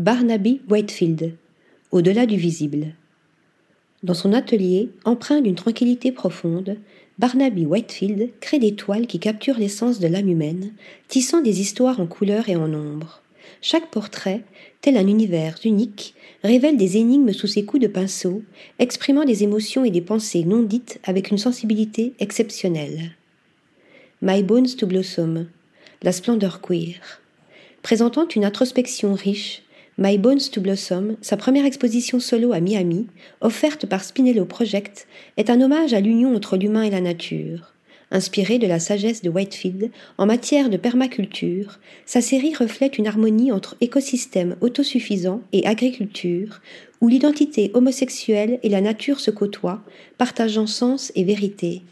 Barnaby Whitefield, Au-delà du visible. Dans son atelier, empreint d'une tranquillité profonde, Barnaby Whitefield crée des toiles qui capturent l'essence de l'âme humaine, tissant des histoires en couleurs et en ombre. Chaque portrait, tel un univers unique, révèle des énigmes sous ses coups de pinceau, exprimant des émotions et des pensées non dites avec une sensibilité exceptionnelle. My Bones to Blossom, la splendeur queer. Présentant une introspection riche, My Bones to Blossom, sa première exposition solo à Miami, offerte par Spinello Project, est un hommage à l'union entre l'humain et la nature. Inspirée de la sagesse de Whitefield en matière de permaculture, sa série reflète une harmonie entre écosystème autosuffisant et agriculture, où l'identité homosexuelle et la nature se côtoient, partageant sens et vérité.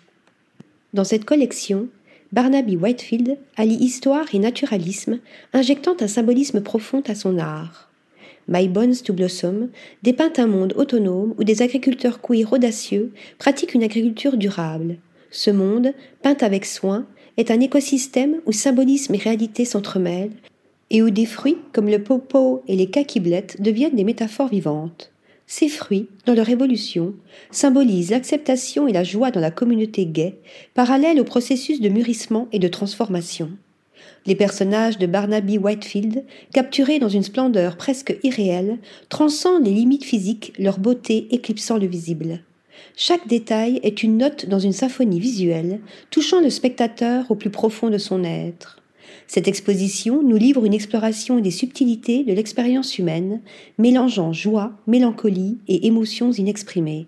Dans cette collection, Barnaby Whitefield allie histoire et naturalisme, injectant un symbolisme profond à son art. My Bones to Blossom dépeint un monde autonome où des agriculteurs queer audacieux pratiquent une agriculture durable. Ce monde, peint avec soin, est un écosystème où symbolisme et réalité s'entremêlent et où des fruits comme le popo et les kakiblettes deviennent des métaphores vivantes. Ces fruits, dans leur évolution, symbolisent l'acceptation et la joie dans la communauté gay, parallèle au processus de mûrissement et de transformation. Les personnages de Barnaby Whitefield, capturés dans une splendeur presque irréelle, transcendent les limites physiques, leur beauté éclipsant le visible. Chaque détail est une note dans une symphonie visuelle, touchant le spectateur au plus profond de son être. Cette exposition nous livre une exploration des subtilités de l'expérience humaine, mélangeant joie, mélancolie et émotions inexprimées.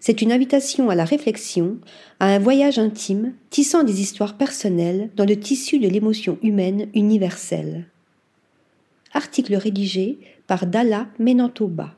C'est une invitation à la réflexion, à un voyage intime, tissant des histoires personnelles dans le tissu de l'émotion humaine universelle. Article rédigé par Dalla Menantoba.